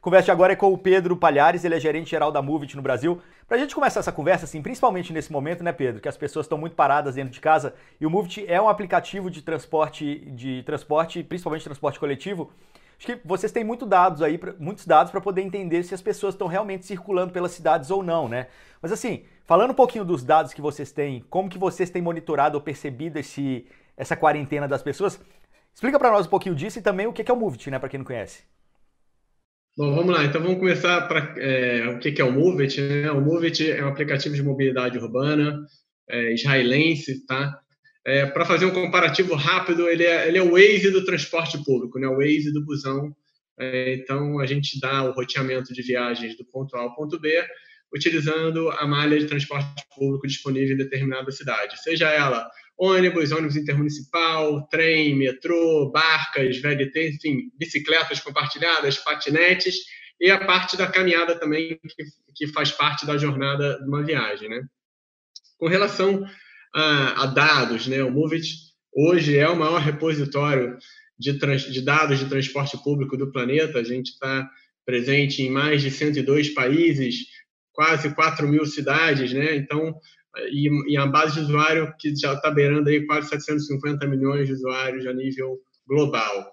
conversa agora é com o Pedro Palhares, ele é gerente geral da Movit no Brasil. Para a gente começar essa conversa, assim, principalmente nesse momento, né, Pedro, que as pessoas estão muito paradas dentro de casa e o Movit é um aplicativo de transporte, de transporte, principalmente transporte coletivo. Acho que vocês têm muito dados aí, muitos dados para poder entender se as pessoas estão realmente circulando pelas cidades ou não, né? Mas assim, falando um pouquinho dos dados que vocês têm, como que vocês têm monitorado ou percebido esse, essa quarentena das pessoas, explica para nós um pouquinho disso e também o que é o Movit, né, para quem não conhece. Bom, vamos lá. Então vamos começar para é, o que é o Movit. Né? O Movit é um aplicativo de mobilidade urbana é, israelense, tá? É, para fazer um comparativo rápido, ele é, ele é o Waze do transporte público, né? O Waze do busão. É, então a gente dá o roteamento de viagens do ponto A ao ponto B, utilizando a malha de transporte público disponível em determinada cidade, seja ela ônibus, ônibus intermunicipal, trem, metrô, barcas, VLT, enfim, bicicletas compartilhadas, patinetes e a parte da caminhada também, que, que faz parte da jornada de uma viagem. Né? Com relação a, a dados, né, o Movit hoje é o maior repositório de, trans, de dados de transporte público do planeta, a gente está presente em mais de 102 países, quase 4 mil cidades, né? Então, e, e a base de usuário que já está beirando aí quase 750 milhões de usuários a nível global.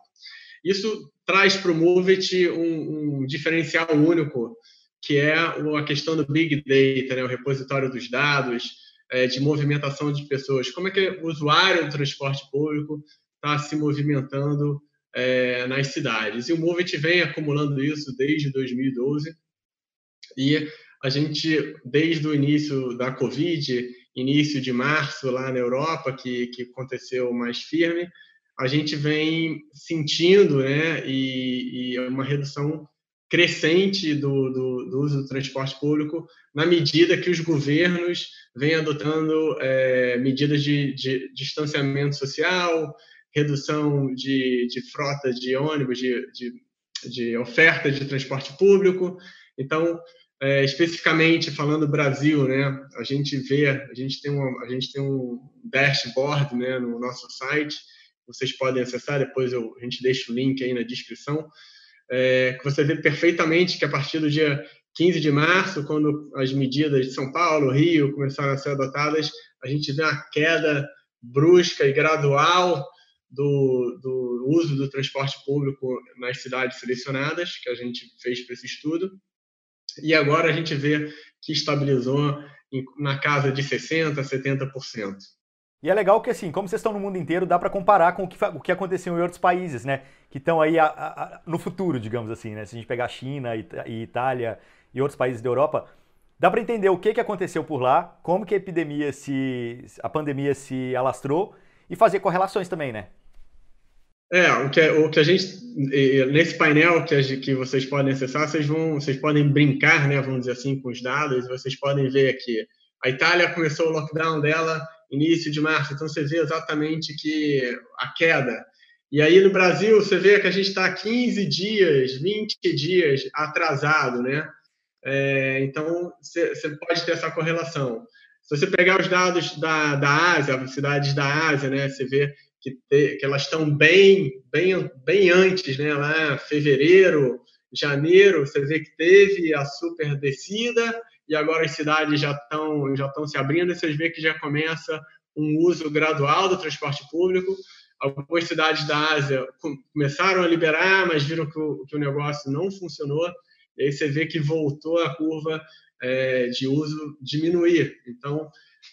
Isso traz para o Movit um, um, diferencial único, que é a questão do Big Data, né, o repositório dos dados, é, de movimentação de pessoas. Como é que o usuário do transporte público está se movimentando é, nas cidades? E o Movit vem acumulando isso desde 2012 e a gente, desde o início da Covid, início de março lá na Europa, que, que aconteceu mais firme, a gente vem sentindo né, e, e uma redução crescente do, do, do, uso do transporte público na medida que os governos vêm adotando é, medidas de, de, distanciamento social, redução de, de frota de ônibus, de, de, de oferta de transporte público. Então, é, especificamente falando Brasil, né, a gente vê, a gente tem, uma, a gente tem um dashboard né, no nosso site, vocês podem acessar, depois eu, a gente deixa o link aí na descrição, é, que você vê perfeitamente que a partir do dia 15 de março, quando as medidas de São Paulo, Rio começaram a ser adotadas, a gente vê uma queda brusca e gradual do, do uso do transporte público nas cidades selecionadas, que a gente fez para esse estudo, e agora a gente vê que estabilizou na casa de 60%, 70%. E é legal que, assim, como vocês estão no mundo inteiro, dá para comparar com o que, o que aconteceu em outros países, né? Que estão aí a, a, no futuro, digamos assim, né? Se a gente pegar China e, e Itália e outros países da Europa, dá para entender o que, que aconteceu por lá, como que a epidemia se... a pandemia se alastrou e fazer correlações também, né? É, o que, o que a gente, nesse painel que, que vocês podem acessar, vocês, vão, vocês podem brincar, né, vamos dizer assim, com os dados, vocês podem ver aqui. A Itália começou o lockdown dela início de março, então você vê exatamente que a queda. E aí no Brasil, você vê que a gente está 15 dias, 20 dias atrasado, né? É, então, você pode ter essa correlação. Se você pegar os dados da, da Ásia, cidades da Ásia, né, você vê que, te, que elas estão bem, bem, bem antes, né? Lá fevereiro, janeiro, você vê que teve a super descida e agora as cidades já estão já estão se abrindo. E vê que já começa um uso gradual do transporte público. Algumas cidades da Ásia começaram a liberar, mas viram que o, que o negócio não funcionou. E aí você vê que voltou a curva é, de uso diminuir. Então,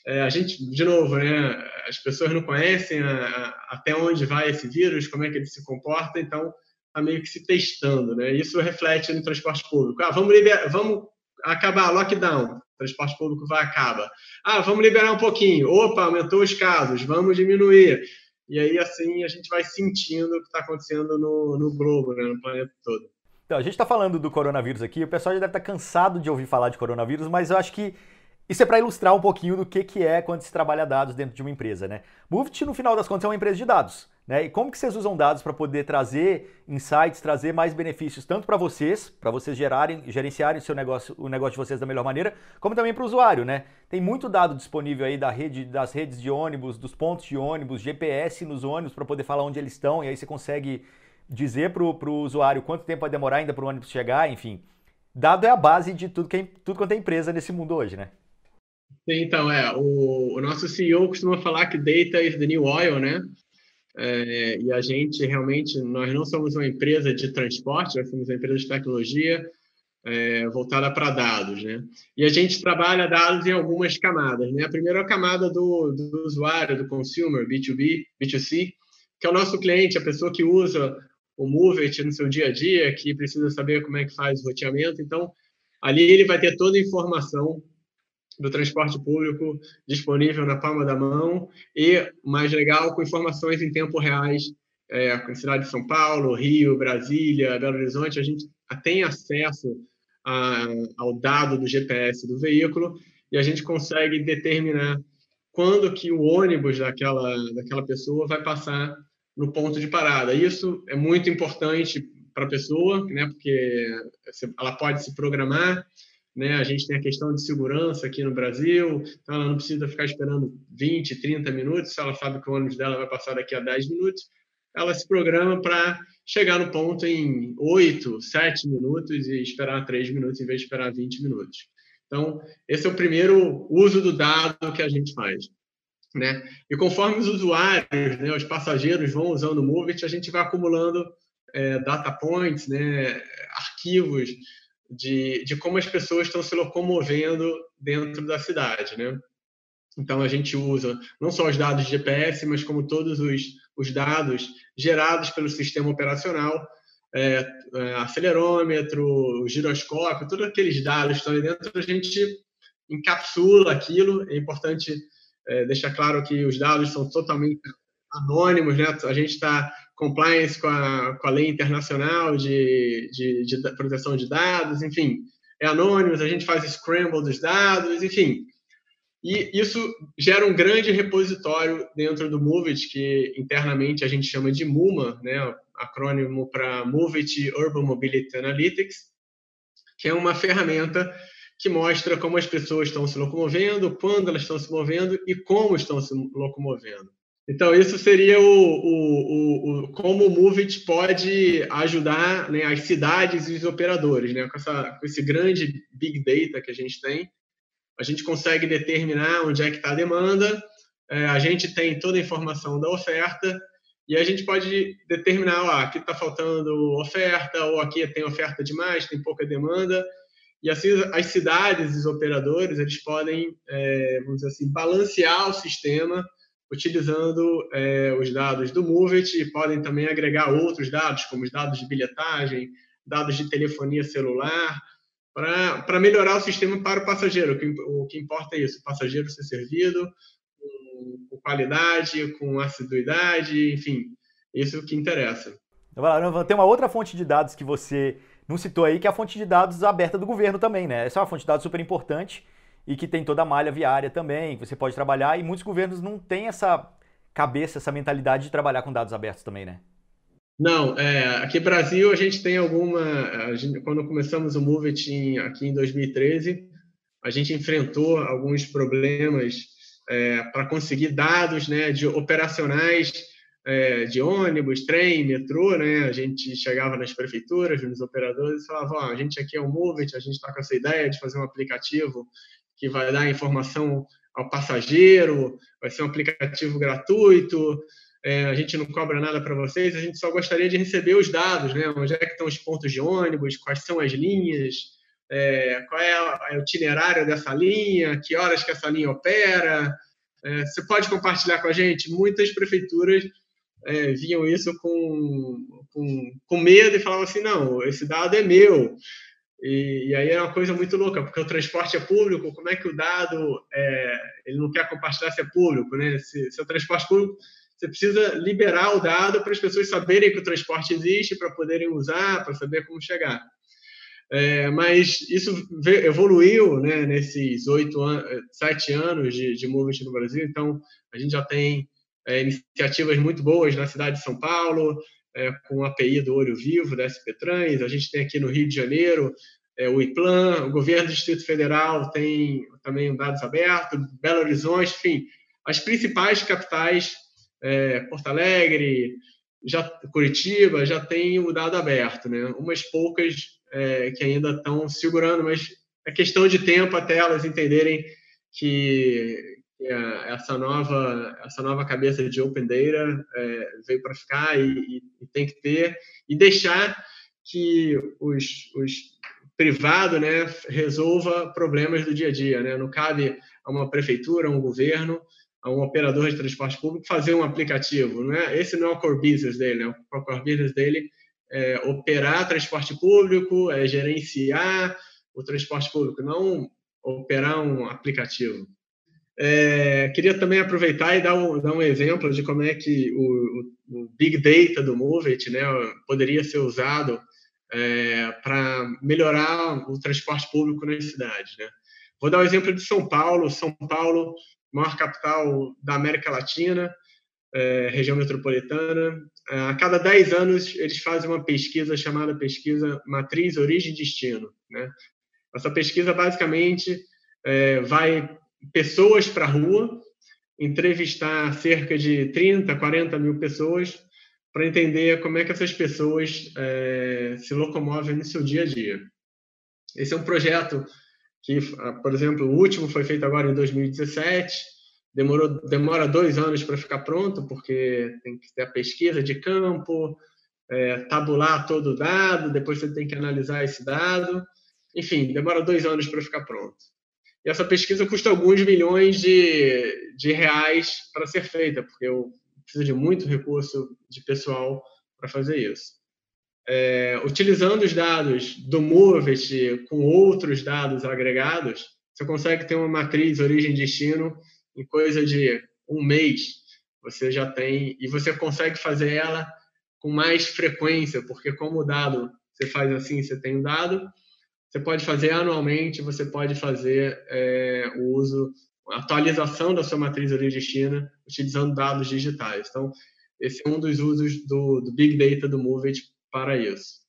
é, a gente, de novo, né, as pessoas não conhecem a, a, até onde vai esse vírus, como é que ele se comporta, então está meio que se testando. Né? Isso reflete no transporte público. Ah, vamos, liber, vamos acabar lockdown, transporte público vai acabar. Ah, vamos liberar um pouquinho. Opa, aumentou os casos, vamos diminuir. E aí, assim, a gente vai sentindo o que está acontecendo no, no globo, né, no planeta todo. Então, a gente está falando do coronavírus aqui, o pessoal já deve estar tá cansado de ouvir falar de coronavírus, mas eu acho que isso é para ilustrar um pouquinho do que, que é quando se trabalha dados dentro de uma empresa, né? Movit, no final das contas, é uma empresa de dados. Né? E como que vocês usam dados para poder trazer insights, trazer mais benefícios, tanto para vocês, para vocês gerarem, gerenciarem o seu negócio, o negócio de vocês da melhor maneira, como também para o usuário, né? Tem muito dado disponível aí da rede, das redes de ônibus, dos pontos de ônibus, GPS nos ônibus para poder falar onde eles estão, e aí você consegue dizer para o usuário quanto tempo vai demorar ainda para o ônibus chegar, enfim. Dado é a base de tudo, que, é, tudo quanto é empresa nesse mundo hoje, né? Então, é. O, o nosso CEO costuma falar que data is the new oil, né? É, e a gente realmente, nós não somos uma empresa de transporte, nós somos uma empresa de tecnologia é, voltada para dados, né? E a gente trabalha dados em algumas camadas, né? A primeira é a camada do, do usuário, do consumer, B2B, B2C, que é o nosso cliente, a pessoa que usa o Movet no seu dia a dia, que precisa saber como é que faz o roteamento. Então, ali ele vai ter toda a informação do transporte público disponível na palma da mão e, mais legal, com informações em tempo reais, é, com a cidade de São Paulo, Rio, Brasília, Belo Horizonte, a gente tem acesso a, ao dado do GPS do veículo e a gente consegue determinar quando que o ônibus daquela, daquela pessoa vai passar no ponto de parada. Isso é muito importante para a pessoa, né, porque ela pode se programar, né? A gente tem a questão de segurança aqui no Brasil, então ela não precisa ficar esperando 20, 30 minutos, se ela sabe que o ônibus dela vai passar daqui a 10 minutos, ela se programa para chegar no ponto em 8, 7 minutos e esperar 3 minutos em vez de esperar 20 minutos. Então, esse é o primeiro uso do dado que a gente faz. Né? E conforme os usuários, né, os passageiros vão usando o Movit, a gente vai acumulando é, data points, né, arquivos de, de como as pessoas estão se locomovendo dentro da cidade, né? Então, a gente usa não só os dados de GPS, mas como todos os, os dados gerados pelo sistema operacional, é, é, acelerômetro, giroscópio, todos aqueles dados que estão ali dentro, a gente encapsula aquilo. É importante é, deixar claro que os dados são totalmente anônimos, né? A gente está compliance com a, com a lei internacional de, de, de, proteção de dados, enfim, é anônimos, a gente faz scramble dos dados, enfim. E isso gera um grande repositório dentro do Movit, que internamente a gente chama de MUMA, né, acrônimo para Movit Urban Mobility Analytics, que é uma ferramenta que mostra como as pessoas estão se locomovendo, quando elas estão se movendo e como estão se locomovendo. Então, isso seria o, o, o, como o Movit pode ajudar né, as cidades e os operadores. Né? Com, essa, com esse grande Big Data que a gente tem, a gente consegue determinar onde é que está a demanda, é, a gente tem toda a informação da oferta, e a gente pode determinar, ó, aqui está faltando oferta, ou aqui tem oferta demais, tem pouca demanda, e assim as cidades e os operadores, eles podem, é, vamos dizer assim, balancear o sistema utilizando é, os dados do Movit e podem também agregar outros dados, como os dados de bilhetagem, dados de telefonia celular, para melhorar o sistema para o passageiro. O que, o que importa é isso, o passageiro ser servido com, com qualidade, com assiduidade, enfim, isso é o que interessa. Tem uma outra fonte de dados que você não citou aí, que é a fonte de dados aberta do governo também, né? Essa é uma fonte de dados super importante e que tem toda a malha viária também, que você pode trabalhar, e muitos governos não têm essa cabeça, essa mentalidade de trabalhar com dados abertos também, né? Não, é, aqui no Brasil a gente tem alguma. Gente, quando começamos o Movit aqui em 2013, a gente enfrentou alguns problemas é, para conseguir dados né, de operacionais é, de ônibus, trem, metrô, né? A gente chegava nas prefeituras, nos operadores e falava: oh, a gente aqui é o Movit, a gente está com essa ideia de fazer um aplicativo que vai dar informação ao passageiro, vai ser um aplicativo gratuito, é, a gente não cobra nada para vocês, a gente só gostaria de receber os dados, né? Onde é que estão os pontos de ônibus, quais são as linhas, é, qual é, o itinerário dessa linha, que horas que essa linha opera. É, você pode compartilhar com a gente? Muitas prefeituras é, viam isso com, com, com medo e falavam assim, não, esse dado é meu, e, e, aí é uma coisa muito louca, porque o transporte é público, como é que o dado é, ele não quer compartilhar se é público, né? Se, se é o transporte público, você precisa liberar o dado para as pessoas saberem que o transporte existe, para poderem usar, para saber como chegar. É, mas isso evoluiu né, nesses oito sete anos de, de Movement no Brasil, então a gente já tem é, iniciativas muito boas na cidade de São Paulo, é, com a API do Olho Vivo, da SP Trans, a gente tem aqui no Rio de Janeiro é, o IPLAN, o governo do Distrito Federal tem também dados abertos, Belo Horizonte, enfim, as principais capitais, é, Porto Alegre, já Curitiba já tem o dado aberto, né? Umas poucas é, que ainda estão segurando, mas é questão de tempo até elas entenderem que essa nova essa nova cabeça de open data é, veio para ficar e, e, e, tem que ter. E deixar que os, os privado né resolva problemas do dia a dia né? Não cabe a uma prefeitura a um governo a um operador de transporte público fazer um aplicativo não é esse não é o core business dele né? o core business dele é operar transporte público é gerenciar o transporte público não operar um aplicativo é, queria também aproveitar e dar um, dar um exemplo de como é que o, o, Big Data do Moveit né, poderia ser usado é, para melhorar o transporte público nas cidades. Né? Vou dar o um exemplo de São Paulo. São Paulo, maior capital da América Latina, é, região metropolitana. É, a cada 10 anos, eles fazem uma pesquisa chamada Pesquisa Matriz Origem e Destino. Né? Essa pesquisa, basicamente, é, vai pessoas para a rua, entrevistar cerca de 30, 40 mil pessoas para entender como é que essas pessoas é, se locomovem no seu dia a dia. Esse é um projeto que, por exemplo, o último foi feito agora em 2017, demorou demora dois anos para ficar pronto, porque tem que ter a pesquisa de campo, é, tabular todo o dado, depois você tem que analisar esse dado, enfim, demora dois anos para ficar pronto. E essa pesquisa custa alguns milhões de, de reais para ser feita, porque eu preciso de muito recurso de pessoal para fazer isso. É, utilizando os dados do Movet com outros dados agregados, você consegue ter uma matriz origem-destino em coisa de um mês. Você já tem, e você consegue fazer ela com mais frequência, porque como o dado você faz assim, você tem um dado, você pode fazer anualmente, você pode fazer é, o uso, a atualização da sua matriz origem utilizando dados digitais. Então, esse é um dos usos do, do Big Data do Moveit para isso.